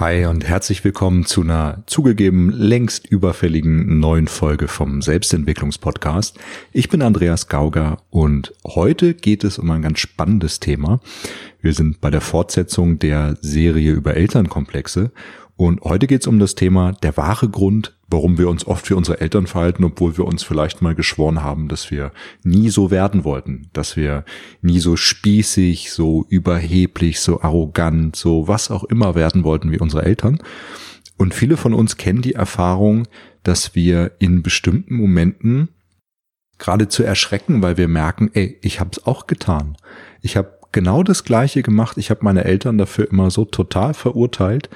Hi und herzlich willkommen zu einer zugegeben längst überfälligen neuen Folge vom Selbstentwicklungspodcast. Ich bin Andreas Gauger und heute geht es um ein ganz spannendes Thema. Wir sind bei der Fortsetzung der Serie über Elternkomplexe und heute geht es um das Thema der wahre Grund, warum wir uns oft für unsere Eltern verhalten, obwohl wir uns vielleicht mal geschworen haben, dass wir nie so werden wollten, dass wir nie so spießig, so überheblich, so arrogant, so was auch immer werden wollten wie unsere Eltern. Und viele von uns kennen die Erfahrung, dass wir in bestimmten Momenten geradezu erschrecken, weil wir merken, ey, ich habe es auch getan. Ich habe genau das gleiche gemacht. Ich habe meine Eltern dafür immer so total verurteilt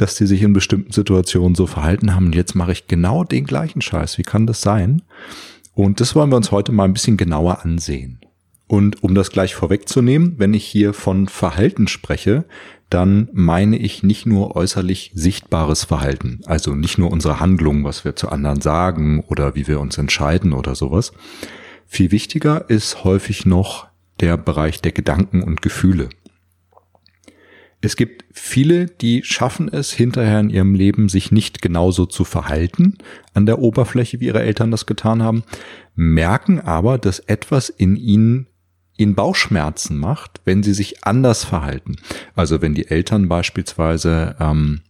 dass die sich in bestimmten Situationen so verhalten haben. Und jetzt mache ich genau den gleichen Scheiß. Wie kann das sein? Und das wollen wir uns heute mal ein bisschen genauer ansehen. Und um das gleich vorwegzunehmen, wenn ich hier von Verhalten spreche, dann meine ich nicht nur äußerlich sichtbares Verhalten, also nicht nur unsere Handlung, was wir zu anderen sagen oder wie wir uns entscheiden oder sowas. Viel wichtiger ist häufig noch der Bereich der Gedanken und Gefühle. Es gibt viele, die schaffen es hinterher in ihrem Leben, sich nicht genauso zu verhalten an der Oberfläche, wie ihre Eltern das getan haben, merken aber, dass etwas in ihnen ihnen Bauchschmerzen macht, wenn sie sich anders verhalten. Also wenn die Eltern beispielsweise ähm,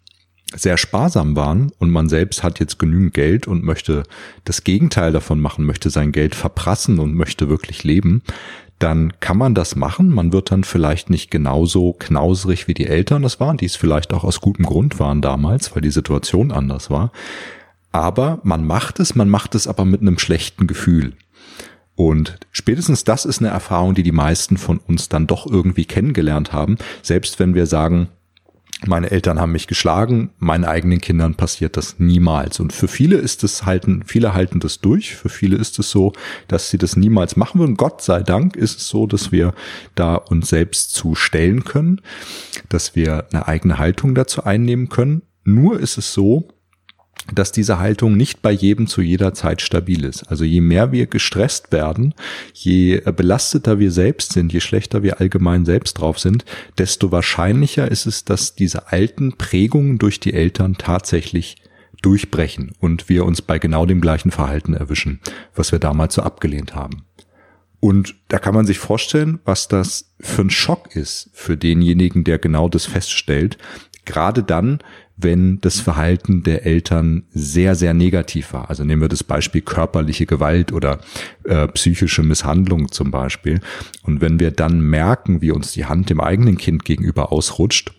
sehr sparsam waren und man selbst hat jetzt genügend Geld und möchte das Gegenteil davon machen, möchte sein Geld verprassen und möchte wirklich leben, dann kann man das machen. Man wird dann vielleicht nicht genauso knausrig wie die Eltern das waren, die es vielleicht auch aus gutem Grund waren damals, weil die Situation anders war. Aber man macht es, man macht es aber mit einem schlechten Gefühl. Und spätestens das ist eine Erfahrung, die die meisten von uns dann doch irgendwie kennengelernt haben. Selbst wenn wir sagen, meine Eltern haben mich geschlagen, meinen eigenen Kindern passiert das niemals. Und für viele ist es halten, viele halten das durch. Für viele ist es so, dass sie das niemals machen würden. Gott sei Dank ist es so, dass wir da uns selbst zu stellen können, dass wir eine eigene Haltung dazu einnehmen können. Nur ist es so, dass diese Haltung nicht bei jedem zu jeder Zeit stabil ist. Also je mehr wir gestresst werden, je belasteter wir selbst sind, je schlechter wir allgemein selbst drauf sind, desto wahrscheinlicher ist es, dass diese alten Prägungen durch die Eltern tatsächlich durchbrechen und wir uns bei genau dem gleichen Verhalten erwischen, was wir damals so abgelehnt haben. Und da kann man sich vorstellen, was das für ein Schock ist für denjenigen, der genau das feststellt. Gerade dann, wenn das Verhalten der Eltern sehr, sehr negativ war. Also nehmen wir das Beispiel körperliche Gewalt oder äh, psychische Misshandlung zum Beispiel. Und wenn wir dann merken, wie uns die Hand dem eigenen Kind gegenüber ausrutscht,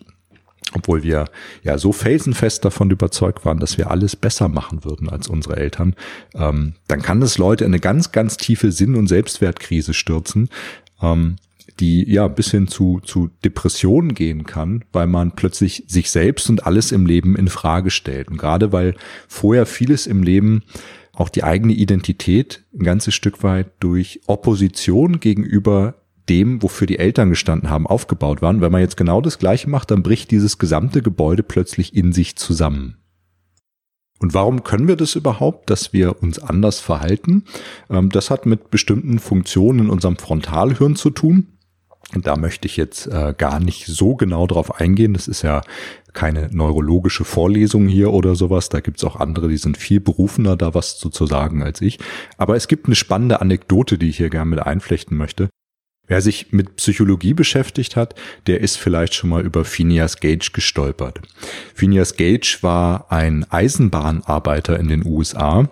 obwohl wir ja so felsenfest davon überzeugt waren, dass wir alles besser machen würden als unsere Eltern, ähm, dann kann das Leute in eine ganz, ganz tiefe Sinn- und Selbstwertkrise stürzen, ähm, die ja bis hin zu, zu Depressionen gehen kann, weil man plötzlich sich selbst und alles im Leben in Frage stellt. Und gerade weil vorher vieles im Leben auch die eigene Identität ein ganzes Stück weit durch Opposition gegenüber dem, wofür die Eltern gestanden haben, aufgebaut waren. Wenn man jetzt genau das Gleiche macht, dann bricht dieses gesamte Gebäude plötzlich in sich zusammen. Und warum können wir das überhaupt, dass wir uns anders verhalten? Ähm, das hat mit bestimmten Funktionen in unserem Frontalhirn zu tun. Und da möchte ich jetzt äh, gar nicht so genau drauf eingehen. Das ist ja keine neurologische Vorlesung hier oder sowas. Da gibt's auch andere, die sind viel berufener, da was zu, zu sagen als ich. Aber es gibt eine spannende Anekdote, die ich hier gerne mit einflechten möchte. Wer sich mit Psychologie beschäftigt hat, der ist vielleicht schon mal über Phineas Gage gestolpert. Phineas Gage war ein Eisenbahnarbeiter in den USA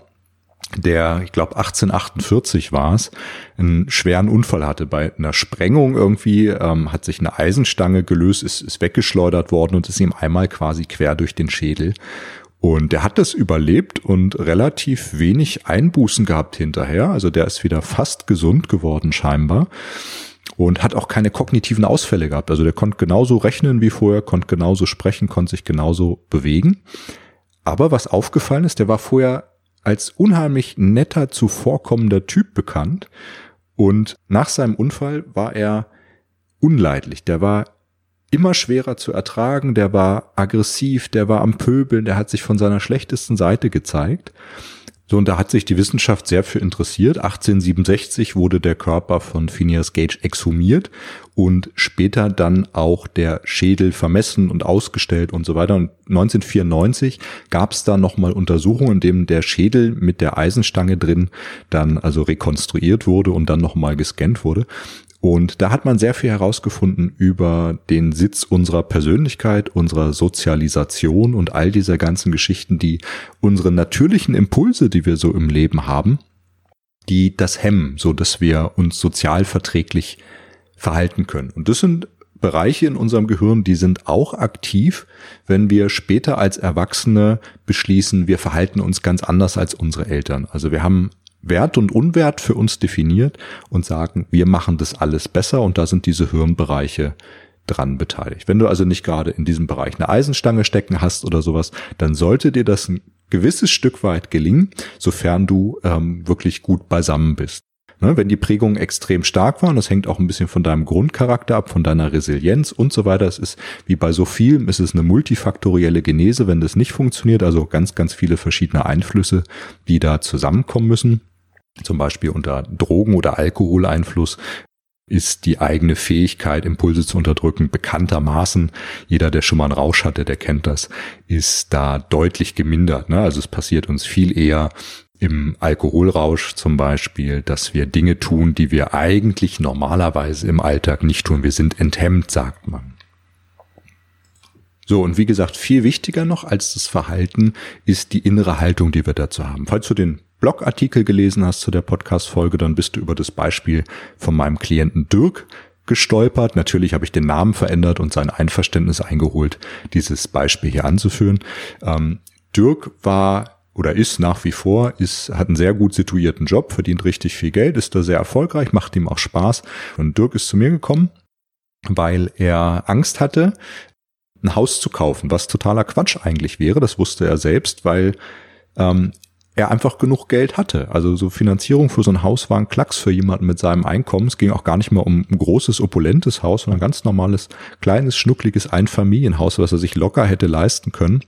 der, ich glaube 1848 war es, einen schweren Unfall hatte bei einer Sprengung irgendwie, ähm, hat sich eine Eisenstange gelöst, ist, ist weggeschleudert worden und ist ihm einmal quasi quer durch den Schädel. Und der hat das überlebt und relativ wenig Einbußen gehabt hinterher. Also der ist wieder fast gesund geworden scheinbar und hat auch keine kognitiven Ausfälle gehabt. Also der konnte genauso rechnen wie vorher, konnte genauso sprechen, konnte sich genauso bewegen. Aber was aufgefallen ist, der war vorher als unheimlich netter, zuvorkommender Typ bekannt. Und nach seinem Unfall war er unleidlich. Der war immer schwerer zu ertragen, der war aggressiv, der war am Pöbeln, der hat sich von seiner schlechtesten Seite gezeigt. So, und da hat sich die Wissenschaft sehr für interessiert. 1867 wurde der Körper von Phineas Gage exhumiert und später dann auch der Schädel vermessen und ausgestellt und so weiter. Und 1994 gab es da nochmal Untersuchungen, in denen der Schädel mit der Eisenstange drin dann also rekonstruiert wurde und dann nochmal gescannt wurde. Und da hat man sehr viel herausgefunden über den Sitz unserer Persönlichkeit, unserer Sozialisation und all dieser ganzen Geschichten, die unsere natürlichen Impulse, die wir so im Leben haben, die das hemmen, so dass wir uns sozial verträglich verhalten können. Und das sind Bereiche in unserem Gehirn, die sind auch aktiv, wenn wir später als Erwachsene beschließen, wir verhalten uns ganz anders als unsere Eltern. Also wir haben Wert und Unwert für uns definiert und sagen, wir machen das alles besser und da sind diese Hirnbereiche dran beteiligt. Wenn du also nicht gerade in diesem Bereich eine Eisenstange stecken hast oder sowas, dann sollte dir das ein gewisses Stück weit gelingen, sofern du ähm, wirklich gut beisammen bist. Ne, wenn die Prägungen extrem stark waren, das hängt auch ein bisschen von deinem Grundcharakter ab, von deiner Resilienz und so weiter. Es ist wie bei so vielem, ist es eine multifaktorielle Genese, wenn das nicht funktioniert, also ganz, ganz viele verschiedene Einflüsse, die da zusammenkommen müssen zum Beispiel unter Drogen- oder Alkoholeinfluss ist die eigene Fähigkeit, Impulse zu unterdrücken, bekanntermaßen, jeder, der schon mal einen Rausch hatte, der kennt das, ist da deutlich gemindert. Ne? Also es passiert uns viel eher im Alkoholrausch zum Beispiel, dass wir Dinge tun, die wir eigentlich normalerweise im Alltag nicht tun. Wir sind enthemmt, sagt man. So, und wie gesagt, viel wichtiger noch als das Verhalten ist die innere Haltung, die wir dazu haben. Falls du den Blogartikel gelesen hast zu der Podcast-Folge, dann bist du über das Beispiel von meinem Klienten Dirk gestolpert. Natürlich habe ich den Namen verändert und sein Einverständnis eingeholt, dieses Beispiel hier anzuführen. Ähm, Dirk war oder ist nach wie vor, ist, hat einen sehr gut situierten Job, verdient richtig viel Geld, ist da sehr erfolgreich, macht ihm auch Spaß. Und Dirk ist zu mir gekommen, weil er Angst hatte, ein Haus zu kaufen, was totaler Quatsch eigentlich wäre. Das wusste er selbst, weil ähm, er einfach genug Geld hatte. Also so Finanzierung für so ein Haus war ein Klacks für jemanden mit seinem Einkommen. Es ging auch gar nicht mehr um ein großes, opulentes Haus, sondern ein ganz normales, kleines, schnuckliges Einfamilienhaus, was er sich locker hätte leisten können.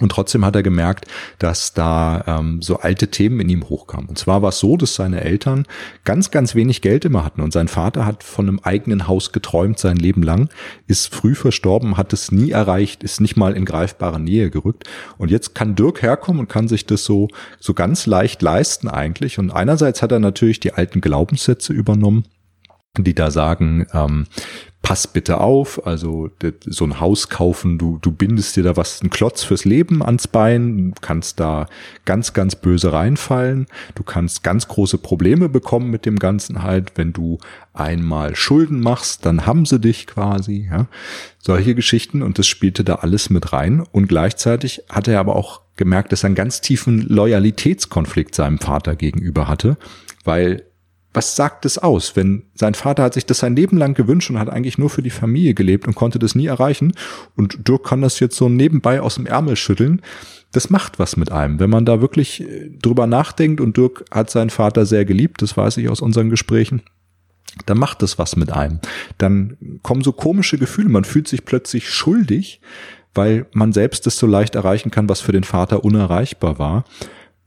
Und trotzdem hat er gemerkt, dass da ähm, so alte Themen in ihm hochkamen. Und zwar war es so, dass seine Eltern ganz, ganz wenig Geld immer hatten. Und sein Vater hat von einem eigenen Haus geträumt sein Leben lang, ist früh verstorben, hat es nie erreicht, ist nicht mal in greifbare Nähe gerückt. Und jetzt kann Dirk herkommen und kann sich das so, so ganz leicht leisten eigentlich. Und einerseits hat er natürlich die alten Glaubenssätze übernommen die da sagen, ähm, pass bitte auf, also so ein Haus kaufen, du, du bindest dir da was, ein Klotz fürs Leben ans Bein, kannst da ganz, ganz böse reinfallen, du kannst ganz große Probleme bekommen mit dem Ganzen halt, wenn du einmal Schulden machst, dann haben sie dich quasi, ja. Solche Geschichten und das spielte da alles mit rein. Und gleichzeitig hat er aber auch gemerkt, dass er einen ganz tiefen Loyalitätskonflikt seinem Vater gegenüber hatte, weil was sagt es aus, wenn sein Vater hat sich das sein Leben lang gewünscht und hat eigentlich nur für die Familie gelebt und konnte das nie erreichen und Dirk kann das jetzt so nebenbei aus dem Ärmel schütteln. Das macht was mit einem, wenn man da wirklich äh, drüber nachdenkt und Dirk hat seinen Vater sehr geliebt, das weiß ich aus unseren Gesprächen. Dann macht das was mit einem. Dann kommen so komische Gefühle. Man fühlt sich plötzlich schuldig, weil man selbst das so leicht erreichen kann, was für den Vater unerreichbar war.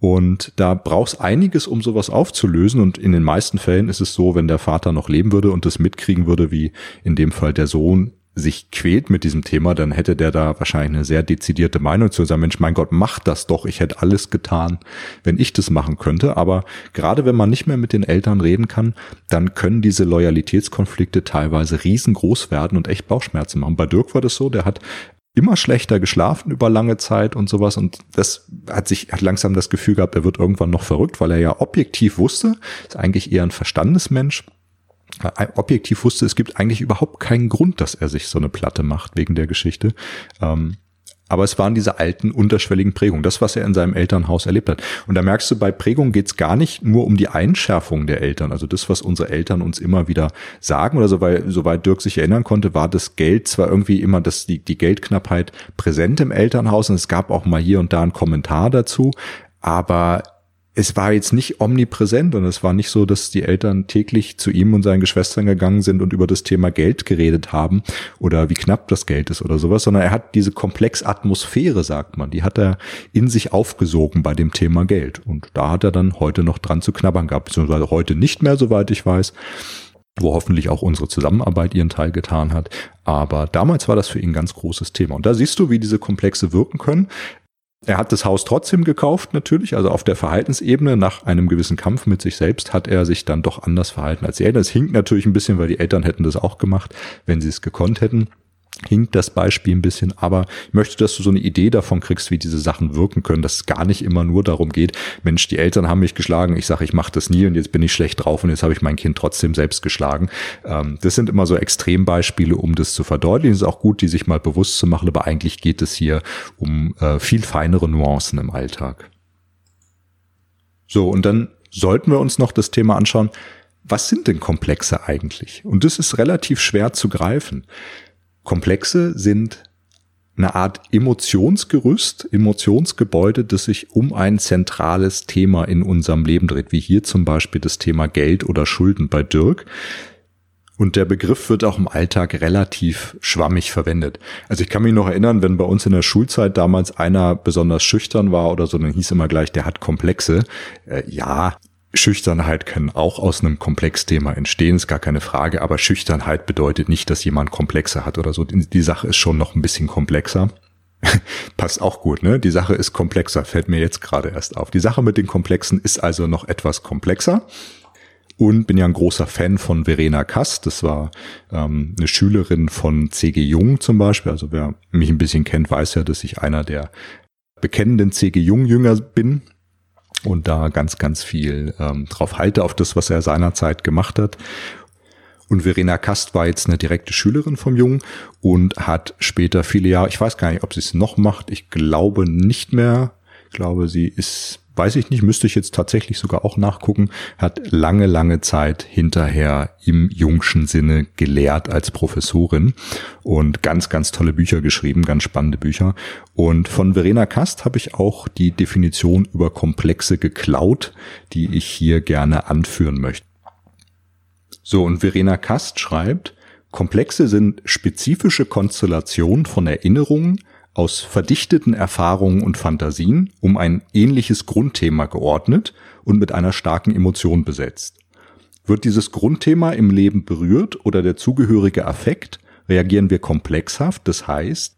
Und da brauchst einiges, um sowas aufzulösen. Und in den meisten Fällen ist es so, wenn der Vater noch leben würde und das mitkriegen würde, wie in dem Fall der Sohn sich quält mit diesem Thema, dann hätte der da wahrscheinlich eine sehr dezidierte Meinung zu sagen, Mensch, mein Gott, mach das doch, ich hätte alles getan, wenn ich das machen könnte. Aber gerade wenn man nicht mehr mit den Eltern reden kann, dann können diese Loyalitätskonflikte teilweise riesengroß werden und echt Bauchschmerzen machen. Bei Dirk war das so, der hat immer schlechter geschlafen über lange Zeit und sowas. Und das hat sich, hat langsam das Gefühl gehabt, er wird irgendwann noch verrückt, weil er ja objektiv wusste, ist eigentlich eher ein Verstandesmensch, äh, objektiv wusste, es gibt eigentlich überhaupt keinen Grund, dass er sich so eine Platte macht wegen der Geschichte. Ähm, aber es waren diese alten, unterschwelligen Prägungen, das, was er in seinem Elternhaus erlebt hat. Und da merkst du, bei Prägung geht es gar nicht nur um die Einschärfung der Eltern, also das, was unsere Eltern uns immer wieder sagen oder so, weil, soweit Dirk sich erinnern konnte, war das Geld zwar irgendwie immer das, die, die Geldknappheit präsent im Elternhaus und es gab auch mal hier und da einen Kommentar dazu, aber es war jetzt nicht omnipräsent und es war nicht so, dass die Eltern täglich zu ihm und seinen Geschwistern gegangen sind und über das Thema Geld geredet haben oder wie knapp das Geld ist oder sowas, sondern er hat diese komplex Atmosphäre, sagt man, die hat er in sich aufgesogen bei dem Thema Geld. Und da hat er dann heute noch dran zu knabbern gehabt, beziehungsweise heute nicht mehr, soweit ich weiß wo hoffentlich auch unsere Zusammenarbeit ihren Teil getan hat. Aber damals war das für ihn ein ganz großes Thema. Und da siehst du, wie diese Komplexe wirken können. Er hat das Haus trotzdem gekauft, natürlich. Also auf der Verhaltensebene, nach einem gewissen Kampf mit sich selbst, hat er sich dann doch anders verhalten als die Eltern. Es hinkt natürlich ein bisschen, weil die Eltern hätten das auch gemacht, wenn sie es gekonnt hätten hinkt das Beispiel ein bisschen, aber ich möchte, dass du so eine Idee davon kriegst, wie diese Sachen wirken können, dass es gar nicht immer nur darum geht, Mensch, die Eltern haben mich geschlagen, ich sage, ich mache das nie und jetzt bin ich schlecht drauf und jetzt habe ich mein Kind trotzdem selbst geschlagen. Ähm, das sind immer so Extrembeispiele, um das zu verdeutlichen. Es ist auch gut, die sich mal bewusst zu machen, aber eigentlich geht es hier um äh, viel feinere Nuancen im Alltag. So, und dann sollten wir uns noch das Thema anschauen, was sind denn Komplexe eigentlich? Und das ist relativ schwer zu greifen. Komplexe sind eine Art Emotionsgerüst, Emotionsgebäude, das sich um ein zentrales Thema in unserem Leben dreht, wie hier zum Beispiel das Thema Geld oder Schulden bei Dirk. Und der Begriff wird auch im Alltag relativ schwammig verwendet. Also ich kann mich noch erinnern, wenn bei uns in der Schulzeit damals einer besonders schüchtern war oder so, dann hieß immer gleich, der hat Komplexe. Äh, ja, Schüchternheit kann auch aus einem Komplexthema entstehen, ist gar keine Frage, aber Schüchternheit bedeutet nicht, dass jemand Komplexe hat oder so. Die Sache ist schon noch ein bisschen komplexer. Passt auch gut, ne? Die Sache ist komplexer, fällt mir jetzt gerade erst auf. Die Sache mit den Komplexen ist also noch etwas komplexer. Und bin ja ein großer Fan von Verena Kass. Das war ähm, eine Schülerin von C.G. Jung zum Beispiel. Also wer mich ein bisschen kennt, weiß ja, dass ich einer der bekennenden C.G. Jung-Jünger bin und da ganz, ganz viel ähm, drauf halte, auf das, was er seinerzeit gemacht hat. Und Verena Kast war jetzt eine direkte Schülerin vom Jungen und hat später viele Jahre, ich weiß gar nicht, ob sie es noch macht, ich glaube nicht mehr. Ich glaube, sie ist weiß ich nicht, müsste ich jetzt tatsächlich sogar auch nachgucken, hat lange, lange Zeit hinterher im Jungschen Sinne gelehrt als Professorin und ganz, ganz tolle Bücher geschrieben, ganz spannende Bücher. Und von Verena Kast habe ich auch die Definition über Komplexe geklaut, die ich hier gerne anführen möchte. So, und Verena Kast schreibt, Komplexe sind spezifische Konstellationen von Erinnerungen, aus verdichteten Erfahrungen und Fantasien um ein ähnliches Grundthema geordnet und mit einer starken Emotion besetzt. Wird dieses Grundthema im Leben berührt oder der zugehörige Affekt, reagieren wir komplexhaft, das heißt,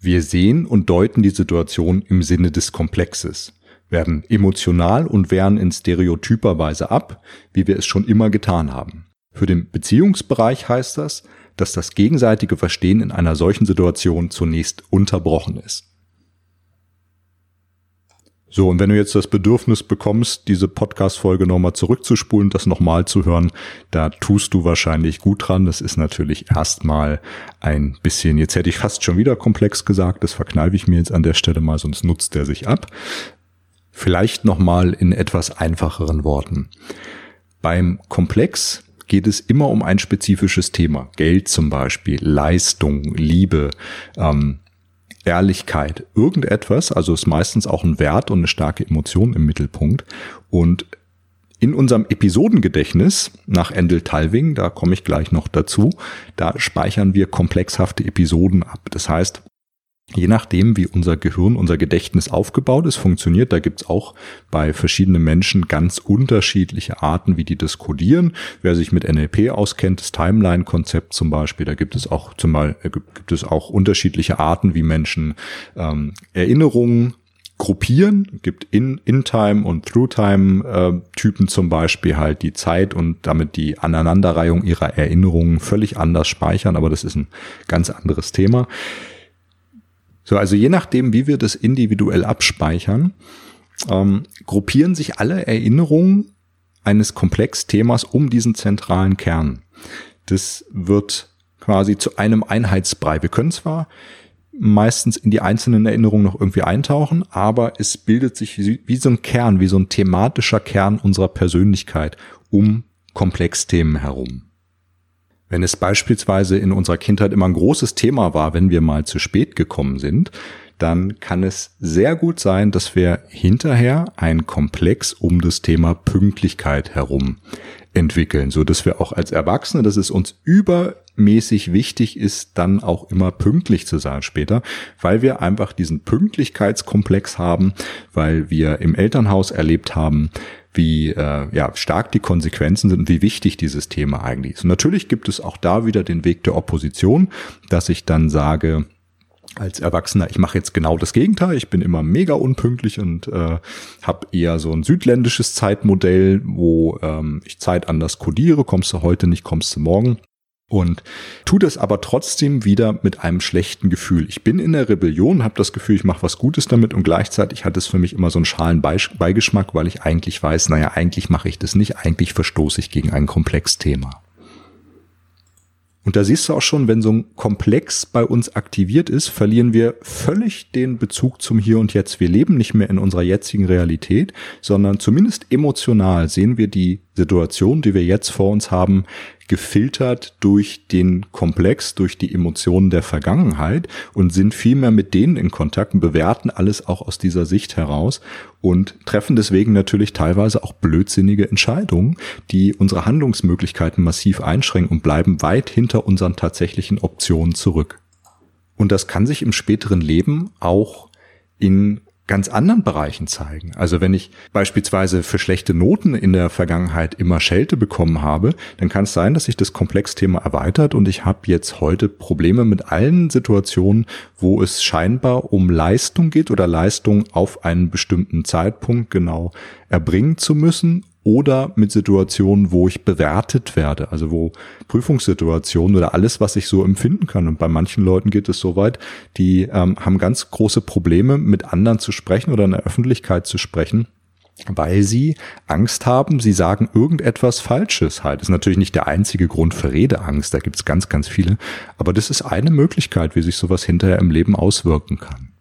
wir sehen und deuten die Situation im Sinne des Komplexes, werden emotional und wehren in stereotyper Weise ab, wie wir es schon immer getan haben. Für den Beziehungsbereich heißt das, dass das gegenseitige Verstehen in einer solchen Situation zunächst unterbrochen ist. So, und wenn du jetzt das Bedürfnis bekommst, diese Podcast-Folge nochmal zurückzuspulen, das nochmal zu hören, da tust du wahrscheinlich gut dran. Das ist natürlich erstmal ein bisschen, jetzt hätte ich fast schon wieder komplex gesagt, das verkneife ich mir jetzt an der Stelle mal, sonst nutzt der sich ab. Vielleicht nochmal in etwas einfacheren Worten. Beim Komplex geht es immer um ein spezifisches Thema. Geld zum Beispiel, Leistung, Liebe, ähm, Ehrlichkeit, irgendetwas, also ist meistens auch ein Wert und eine starke Emotion im Mittelpunkt. Und in unserem Episodengedächtnis nach Endel Talving, da komme ich gleich noch dazu, da speichern wir komplexhafte Episoden ab. Das heißt, Je nachdem, wie unser Gehirn, unser Gedächtnis aufgebaut ist, funktioniert, da gibt's auch bei verschiedenen Menschen ganz unterschiedliche Arten, wie die das kodieren. Wer sich mit NLP auskennt, das Timeline-Konzept zum Beispiel, da gibt es auch zum Beispiel, äh, gibt es auch unterschiedliche Arten, wie Menschen ähm, Erinnerungen gruppieren, gibt in In-Time und Through-Time-Typen äh, zum Beispiel halt die Zeit und damit die Aneinanderreihung ihrer Erinnerungen völlig anders speichern, aber das ist ein ganz anderes Thema. So, also je nachdem, wie wir das individuell abspeichern, ähm, gruppieren sich alle Erinnerungen eines Komplexthemas um diesen zentralen Kern. Das wird quasi zu einem Einheitsbrei. Wir können zwar meistens in die einzelnen Erinnerungen noch irgendwie eintauchen, aber es bildet sich wie so ein Kern, wie so ein thematischer Kern unserer Persönlichkeit um Komplexthemen herum. Wenn es beispielsweise in unserer Kindheit immer ein großes Thema war, wenn wir mal zu spät gekommen sind, dann kann es sehr gut sein, dass wir hinterher ein Komplex um das Thema Pünktlichkeit herum entwickeln, so dass wir auch als Erwachsene, dass es uns übermäßig wichtig ist, dann auch immer pünktlich zu sein später, weil wir einfach diesen Pünktlichkeitskomplex haben, weil wir im Elternhaus erlebt haben, wie äh, ja, stark die Konsequenzen sind und wie wichtig dieses Thema eigentlich ist. Und natürlich gibt es auch da wieder den Weg der Opposition, dass ich dann sage, als Erwachsener, ich mache jetzt genau das Gegenteil. Ich bin immer mega unpünktlich und äh, habe eher so ein südländisches Zeitmodell, wo ähm, ich Zeit anders kodiere. Kommst du heute nicht, kommst du morgen und tu das aber trotzdem wieder mit einem schlechten Gefühl. Ich bin in der Rebellion, habe das Gefühl, ich mache was Gutes damit und gleichzeitig hat es für mich immer so einen schalen Beigeschmack, weil ich eigentlich weiß, naja, eigentlich mache ich das nicht, eigentlich verstoße ich gegen ein Komplexthema. Und da siehst du auch schon, wenn so ein Komplex bei uns aktiviert ist, verlieren wir völlig den Bezug zum Hier und Jetzt. Wir leben nicht mehr in unserer jetzigen Realität, sondern zumindest emotional sehen wir die Situation, die wir jetzt vor uns haben, gefiltert durch den Komplex, durch die Emotionen der Vergangenheit und sind vielmehr mit denen in Kontakt und bewerten alles auch aus dieser Sicht heraus und treffen deswegen natürlich teilweise auch blödsinnige Entscheidungen, die unsere Handlungsmöglichkeiten massiv einschränken und bleiben weit hinter unseren tatsächlichen Optionen zurück. Und das kann sich im späteren Leben auch in ganz anderen Bereichen zeigen. Also wenn ich beispielsweise für schlechte Noten in der Vergangenheit immer Schelte bekommen habe, dann kann es sein, dass sich das Komplexthema erweitert und ich habe jetzt heute Probleme mit allen Situationen, wo es scheinbar um Leistung geht oder Leistung auf einen bestimmten Zeitpunkt genau erbringen zu müssen oder mit Situationen, wo ich bewertet werde, also wo Prüfungssituationen oder alles, was ich so empfinden kann. Und bei manchen Leuten geht es so weit, die ähm, haben ganz große Probleme, mit anderen zu sprechen oder in der Öffentlichkeit zu sprechen, weil sie Angst haben, sie sagen irgendetwas Falsches halt. Das ist natürlich nicht der einzige Grund für Redeangst, da gibt es ganz, ganz viele. Aber das ist eine Möglichkeit, wie sich sowas hinterher im Leben auswirken kann.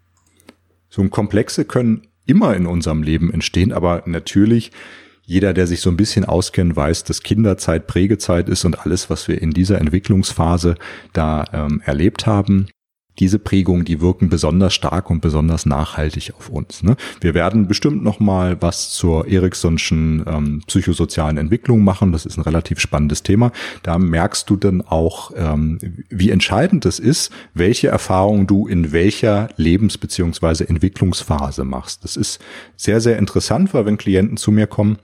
So ein Komplexe können immer in unserem Leben entstehen, aber natürlich jeder, der sich so ein bisschen auskennt, weiß, dass Kinderzeit Prägezeit ist und alles, was wir in dieser Entwicklungsphase da ähm, erlebt haben, diese Prägungen, die wirken besonders stark und besonders nachhaltig auf uns. Ne? Wir werden bestimmt noch mal was zur Eriksonschen ähm, psychosozialen Entwicklung machen. Das ist ein relativ spannendes Thema. Da merkst du dann auch, ähm, wie entscheidend es ist, welche Erfahrungen du in welcher Lebens- beziehungsweise Entwicklungsphase machst. Das ist sehr, sehr interessant, weil wenn Klienten zu mir kommen,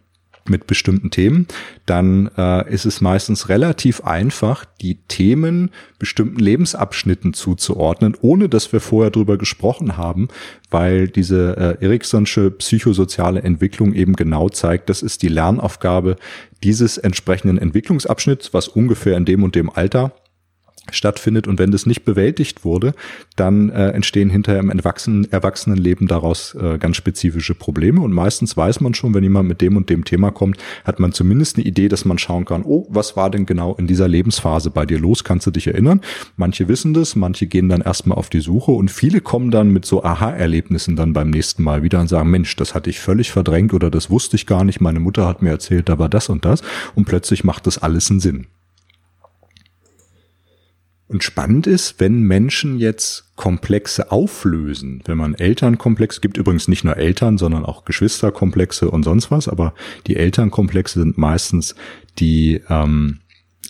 mit bestimmten Themen, dann äh, ist es meistens relativ einfach, die Themen bestimmten Lebensabschnitten zuzuordnen, ohne dass wir vorher drüber gesprochen haben, weil diese äh, Eriksonsche psychosoziale Entwicklung eben genau zeigt, das ist die Lernaufgabe dieses entsprechenden Entwicklungsabschnitts, was ungefähr in dem und dem Alter stattfindet. Und wenn das nicht bewältigt wurde, dann äh, entstehen hinterher im Erwachsenen, Erwachsenenleben daraus äh, ganz spezifische Probleme. Und meistens weiß man schon, wenn jemand mit dem und dem Thema kommt, hat man zumindest eine Idee, dass man schauen kann, oh, was war denn genau in dieser Lebensphase bei dir los, kannst du dich erinnern? Manche wissen das, manche gehen dann erstmal auf die Suche und viele kommen dann mit so Aha-Erlebnissen dann beim nächsten Mal wieder und sagen, Mensch, das hatte ich völlig verdrängt oder das wusste ich gar nicht, meine Mutter hat mir erzählt, da war das und das. Und plötzlich macht das alles einen Sinn. Und spannend ist, wenn Menschen jetzt Komplexe auflösen, wenn man Elternkomplexe, gibt übrigens nicht nur Eltern, sondern auch Geschwisterkomplexe und sonst was, aber die Elternkomplexe sind meistens die ähm,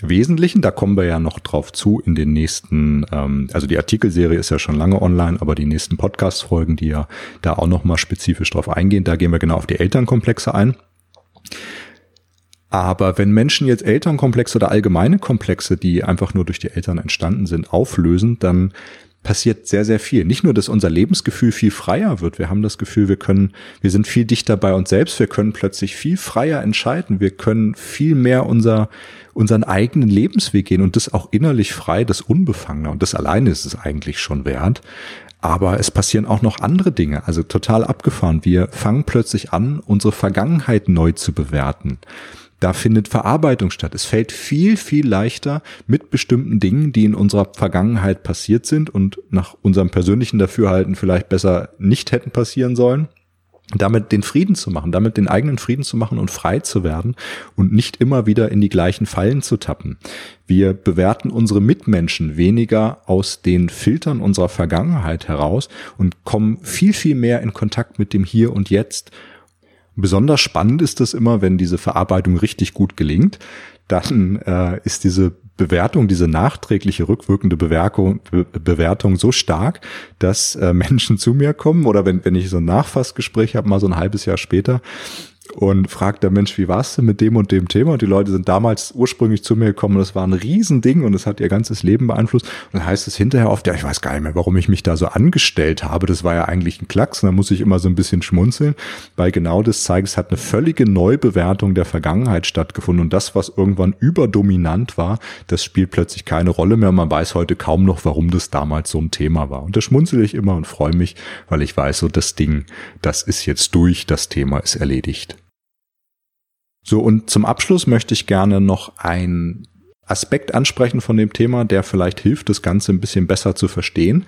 Wesentlichen, da kommen wir ja noch drauf zu in den nächsten, ähm, also die Artikelserie ist ja schon lange online, aber die nächsten Podcast-Folgen, die ja da auch nochmal spezifisch drauf eingehen, da gehen wir genau auf die Elternkomplexe ein. Aber wenn Menschen jetzt Elternkomplexe oder allgemeine Komplexe, die einfach nur durch die Eltern entstanden sind, auflösen, dann passiert sehr, sehr viel. Nicht nur, dass unser Lebensgefühl viel freier wird. Wir haben das Gefühl, wir können, wir sind viel dichter bei uns selbst. Wir können plötzlich viel freier entscheiden. Wir können viel mehr unser, unseren eigenen Lebensweg gehen und das auch innerlich frei, das Unbefangener. Und das alleine ist es eigentlich schon wert. Aber es passieren auch noch andere Dinge, also total abgefahren. Wir fangen plötzlich an, unsere Vergangenheit neu zu bewerten da findet Verarbeitung statt. Es fällt viel, viel leichter mit bestimmten Dingen, die in unserer Vergangenheit passiert sind und nach unserem persönlichen Dafürhalten vielleicht besser nicht hätten passieren sollen, damit den Frieden zu machen, damit den eigenen Frieden zu machen und frei zu werden und nicht immer wieder in die gleichen Fallen zu tappen. Wir bewerten unsere Mitmenschen weniger aus den Filtern unserer Vergangenheit heraus und kommen viel, viel mehr in Kontakt mit dem Hier und Jetzt. Besonders spannend ist es immer, wenn diese Verarbeitung richtig gut gelingt, dann äh, ist diese Bewertung, diese nachträgliche rückwirkende Bewertung, Be Bewertung so stark, dass äh, Menschen zu mir kommen oder wenn, wenn ich so ein Nachfassgespräch habe, mal so ein halbes Jahr später, und fragt der Mensch, wie war's denn mit dem und dem Thema? Und die Leute sind damals ursprünglich zu mir gekommen und das war ein Riesending und es hat ihr ganzes Leben beeinflusst. Und dann heißt es hinterher oft, ja, ich weiß gar nicht mehr, warum ich mich da so angestellt habe. Das war ja eigentlich ein Klacks und da muss ich immer so ein bisschen schmunzeln, weil genau das zeigt, es hat eine völlige Neubewertung der Vergangenheit stattgefunden und das, was irgendwann überdominant war, das spielt plötzlich keine Rolle mehr. Man weiß heute kaum noch, warum das damals so ein Thema war. Und da schmunzel ich immer und freue mich, weil ich weiß, so das Ding, das ist jetzt durch, das Thema ist erledigt. So, und zum Abschluss möchte ich gerne noch einen Aspekt ansprechen von dem Thema, der vielleicht hilft, das Ganze ein bisschen besser zu verstehen.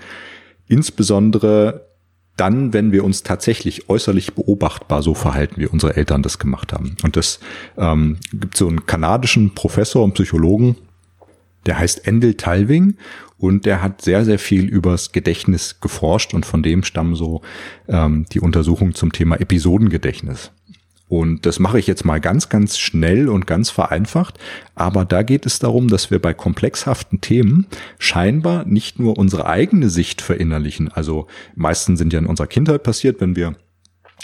Insbesondere dann, wenn wir uns tatsächlich äußerlich beobachtbar so verhalten, wie unsere Eltern das gemacht haben. Und das ähm, gibt so einen kanadischen Professor und Psychologen, der heißt Endel Talving und der hat sehr, sehr viel übers Gedächtnis geforscht und von dem stammen so ähm, die Untersuchungen zum Thema Episodengedächtnis. Und das mache ich jetzt mal ganz, ganz schnell und ganz vereinfacht. Aber da geht es darum, dass wir bei komplexhaften Themen scheinbar nicht nur unsere eigene Sicht verinnerlichen. Also meistens sind ja in unserer Kindheit passiert, wenn wir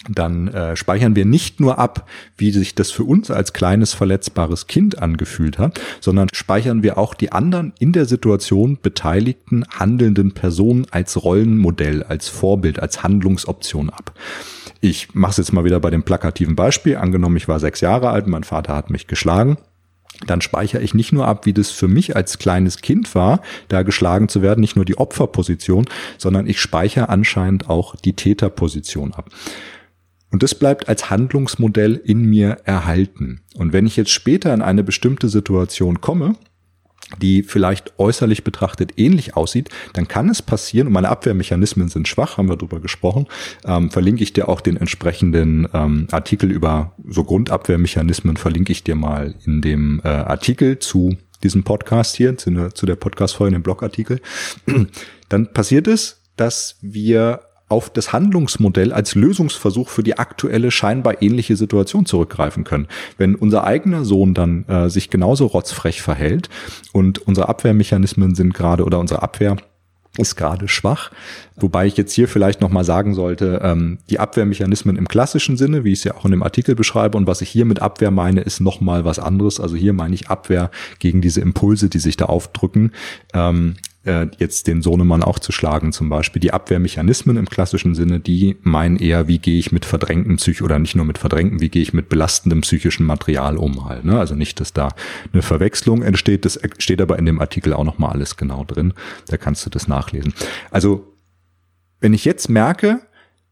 dann äh, speichern wir nicht nur ab, wie sich das für uns als kleines verletzbares Kind angefühlt hat, sondern speichern wir auch die anderen in der Situation beteiligten handelnden Personen als Rollenmodell, als Vorbild, als Handlungsoption ab. Ich mache es jetzt mal wieder bei dem plakativen Beispiel. Angenommen, ich war sechs Jahre alt, mein Vater hat mich geschlagen dann speichere ich nicht nur ab, wie das für mich als kleines Kind war, da geschlagen zu werden, nicht nur die Opferposition, sondern ich speichere anscheinend auch die Täterposition ab. Und das bleibt als Handlungsmodell in mir erhalten. Und wenn ich jetzt später in eine bestimmte Situation komme, die vielleicht äußerlich betrachtet ähnlich aussieht, dann kann es passieren, und meine Abwehrmechanismen sind schwach, haben wir drüber gesprochen, ähm, verlinke ich dir auch den entsprechenden ähm, Artikel über so Grundabwehrmechanismen, verlinke ich dir mal in dem äh, Artikel zu diesem Podcast hier, zu, zu der Podcast-Folge, dem Blogartikel. Dann passiert es, dass wir auf das Handlungsmodell als Lösungsversuch für die aktuelle scheinbar ähnliche Situation zurückgreifen können. Wenn unser eigener Sohn dann äh, sich genauso rotzfrech verhält und unsere Abwehrmechanismen sind gerade oder unsere Abwehr ist gerade schwach. Wobei ich jetzt hier vielleicht nochmal sagen sollte, ähm, die Abwehrmechanismen im klassischen Sinne, wie ich es ja auch in dem Artikel beschreibe, und was ich hier mit Abwehr meine, ist nochmal was anderes. Also hier meine ich Abwehr gegen diese Impulse, die sich da aufdrücken. Ähm, äh, jetzt den Sohnemann auch zu schlagen zum Beispiel. Die Abwehrmechanismen im klassischen Sinne, die meinen eher, wie gehe ich mit verdrängtem Psych oder nicht nur mit verdrängtem, wie gehe ich mit belastendem psychischen Material um halt. Ne? Also nicht, dass da eine Verwechslung entsteht, das steht aber in dem Artikel auch nochmal alles genau drin. Da kannst du das nachlesen. Also wenn ich jetzt merke,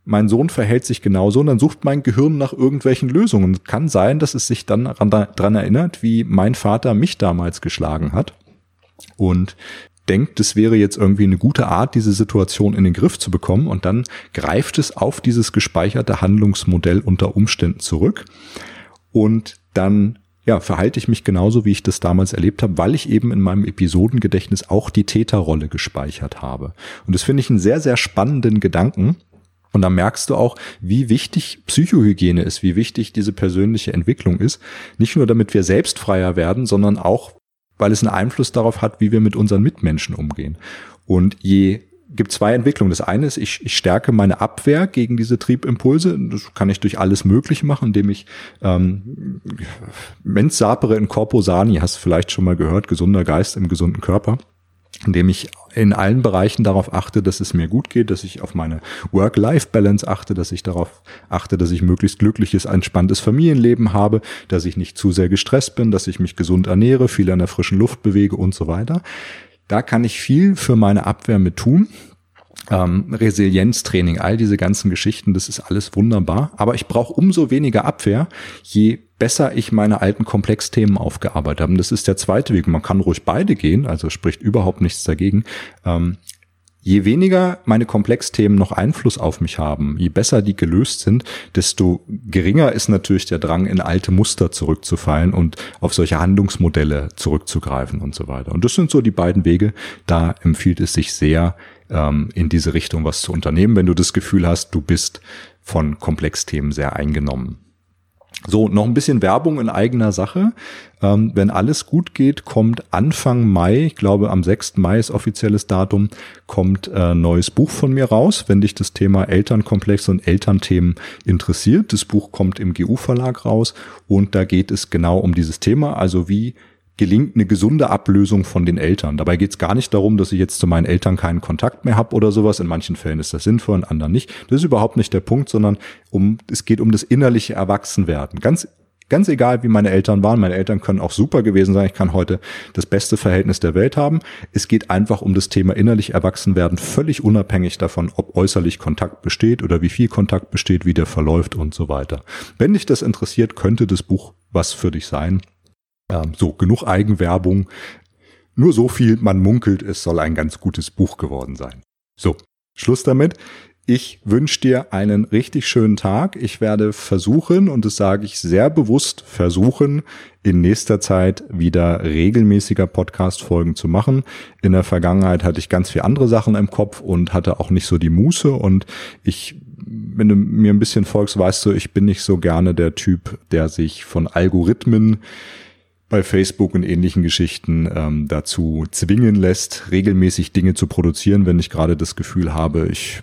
mein Sohn verhält sich genauso und dann sucht mein Gehirn nach irgendwelchen Lösungen. Kann sein, dass es sich dann daran erinnert, wie mein Vater mich damals geschlagen hat. Und denkt, es wäre jetzt irgendwie eine gute Art, diese Situation in den Griff zu bekommen und dann greift es auf dieses gespeicherte Handlungsmodell unter Umständen zurück und dann ja, verhalte ich mich genauso, wie ich das damals erlebt habe, weil ich eben in meinem Episodengedächtnis auch die Täterrolle gespeichert habe. Und das finde ich einen sehr, sehr spannenden Gedanken. Und da merkst du auch, wie wichtig Psychohygiene ist, wie wichtig diese persönliche Entwicklung ist. Nicht nur damit wir selbst freier werden, sondern auch, weil es einen Einfluss darauf hat, wie wir mit unseren Mitmenschen umgehen. Und je gibt zwei Entwicklungen. Das eine ist, ich, ich stärke meine Abwehr gegen diese Triebimpulse. Das kann ich durch alles Mögliche machen, indem ich ähm, mens sapere in corpo sani, hast du vielleicht schon mal gehört, gesunder Geist im gesunden Körper indem ich in allen Bereichen darauf achte, dass es mir gut geht, dass ich auf meine Work-Life-Balance achte, dass ich darauf achte, dass ich möglichst glückliches, entspanntes Familienleben habe, dass ich nicht zu sehr gestresst bin, dass ich mich gesund ernähre, viel an der frischen Luft bewege und so weiter. Da kann ich viel für meine Abwehr mit tun. Ähm, Resilienztraining, all diese ganzen Geschichten, das ist alles wunderbar. Aber ich brauche umso weniger Abwehr, je besser ich meine alten Komplexthemen aufgearbeitet habe. Und das ist der zweite Weg. Man kann ruhig beide gehen, also spricht überhaupt nichts dagegen. Ähm, je weniger meine Komplexthemen noch Einfluss auf mich haben, je besser die gelöst sind, desto geringer ist natürlich der Drang, in alte Muster zurückzufallen und auf solche Handlungsmodelle zurückzugreifen und so weiter. Und das sind so die beiden Wege. Da empfiehlt es sich sehr, ähm, in diese Richtung was zu unternehmen, wenn du das Gefühl hast, du bist von Komplexthemen sehr eingenommen. So, noch ein bisschen Werbung in eigener Sache. Ähm, wenn alles gut geht, kommt Anfang Mai, ich glaube am 6. Mai ist offizielles Datum, kommt äh, neues Buch von mir raus, wenn dich das Thema Elternkomplex und Elternthemen interessiert. Das Buch kommt im GU-Verlag raus und da geht es genau um dieses Thema, also wie gelingt eine gesunde Ablösung von den Eltern. Dabei geht es gar nicht darum, dass ich jetzt zu meinen Eltern keinen Kontakt mehr habe oder sowas. In manchen Fällen ist das sinnvoll, in anderen nicht. Das ist überhaupt nicht der Punkt, sondern um es geht um das innerliche Erwachsenwerden. Ganz Ganz egal, wie meine Eltern waren. Meine Eltern können auch super gewesen sein. Ich kann heute das beste Verhältnis der Welt haben. Es geht einfach um das Thema innerlich erwachsen werden, völlig unabhängig davon, ob äußerlich Kontakt besteht oder wie viel Kontakt besteht, wie der verläuft und so weiter. Wenn dich das interessiert, könnte das Buch was für dich sein. Ähm, so, genug Eigenwerbung. Nur so viel, man munkelt, es soll ein ganz gutes Buch geworden sein. So, Schluss damit. Ich wünsche dir einen richtig schönen Tag. Ich werde versuchen, und das sage ich sehr bewusst, versuchen, in nächster Zeit wieder regelmäßiger Podcast-Folgen zu machen. In der Vergangenheit hatte ich ganz viele andere Sachen im Kopf und hatte auch nicht so die Muße. Und ich, wenn du mir ein bisschen folgst, weißt du, ich bin nicht so gerne der Typ, der sich von Algorithmen bei Facebook und ähnlichen Geschichten ähm, dazu zwingen lässt, regelmäßig Dinge zu produzieren, wenn ich gerade das Gefühl habe, ich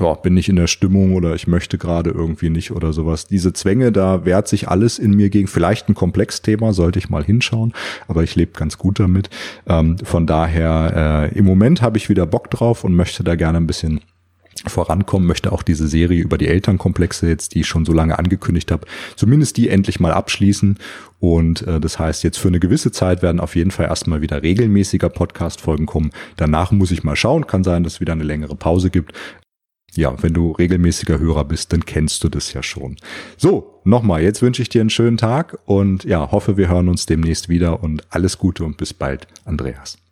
ja, bin nicht in der Stimmung oder ich möchte gerade irgendwie nicht oder sowas. Diese Zwänge, da wehrt sich alles in mir gegen. Vielleicht ein Komplexthema, sollte ich mal hinschauen, aber ich lebe ganz gut damit. Ähm, von daher, äh, im Moment habe ich wieder Bock drauf und möchte da gerne ein bisschen vorankommen, möchte auch diese Serie über die Elternkomplexe jetzt, die ich schon so lange angekündigt habe, zumindest die endlich mal abschließen. Und äh, das heißt, jetzt für eine gewisse Zeit werden auf jeden Fall erstmal wieder regelmäßiger Podcast-Folgen kommen. Danach muss ich mal schauen. Kann sein, dass es wieder eine längere Pause gibt. Ja, wenn du regelmäßiger Hörer bist, dann kennst du das ja schon. So, nochmal, jetzt wünsche ich dir einen schönen Tag und ja, hoffe, wir hören uns demnächst wieder und alles Gute und bis bald, Andreas.